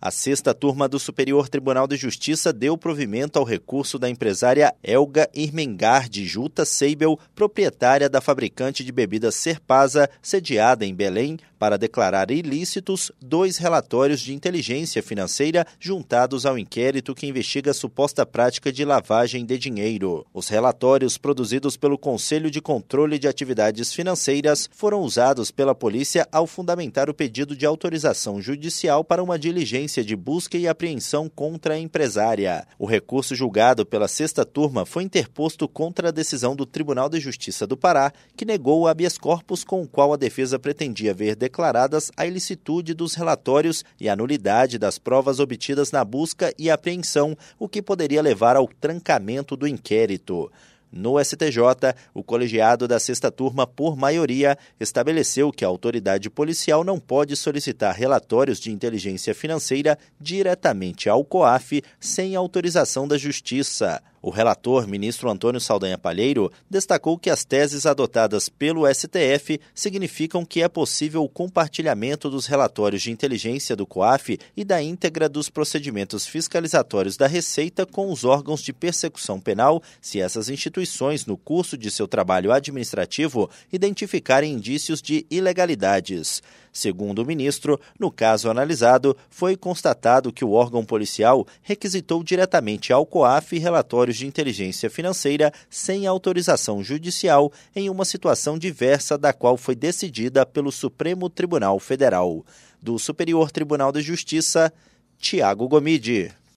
A sexta turma do Superior Tribunal de Justiça deu provimento ao recurso da empresária Elga Irmengard Juta Seibel, proprietária da fabricante de bebidas Serpasa, sediada em Belém, para declarar ilícitos dois relatórios de inteligência financeira juntados ao inquérito que investiga a suposta prática de lavagem de dinheiro. Os relatórios produzidos pelo Conselho de Controle de Atividades Financeiras foram usados pela polícia ao fundamentar o pedido de autorização judicial para uma diligência de busca e apreensão contra a empresária. O recurso julgado pela sexta turma foi interposto contra a decisão do Tribunal de Justiça do Pará, que negou o habeas corpus com o qual a defesa pretendia ver declaradas a ilicitude dos relatórios e a nulidade das provas obtidas na busca e apreensão, o que poderia levar ao trancamento do inquérito. No STJ, o colegiado da sexta turma, por maioria, estabeleceu que a autoridade policial não pode solicitar relatórios de inteligência financeira diretamente ao COAF sem autorização da Justiça. O relator, ministro Antônio Saldanha Palheiro, destacou que as teses adotadas pelo STF significam que é possível o compartilhamento dos relatórios de inteligência do COAF e da íntegra dos procedimentos fiscalizatórios da Receita com os órgãos de persecução penal, se essas instituições, no curso de seu trabalho administrativo, identificarem indícios de ilegalidades. Segundo o ministro, no caso analisado, foi constatado que o órgão policial requisitou diretamente ao COAF relatórios de inteligência financeira sem autorização judicial em uma situação diversa da qual foi decidida pelo Supremo Tribunal Federal. Do Superior Tribunal de Justiça, Tiago Gomide.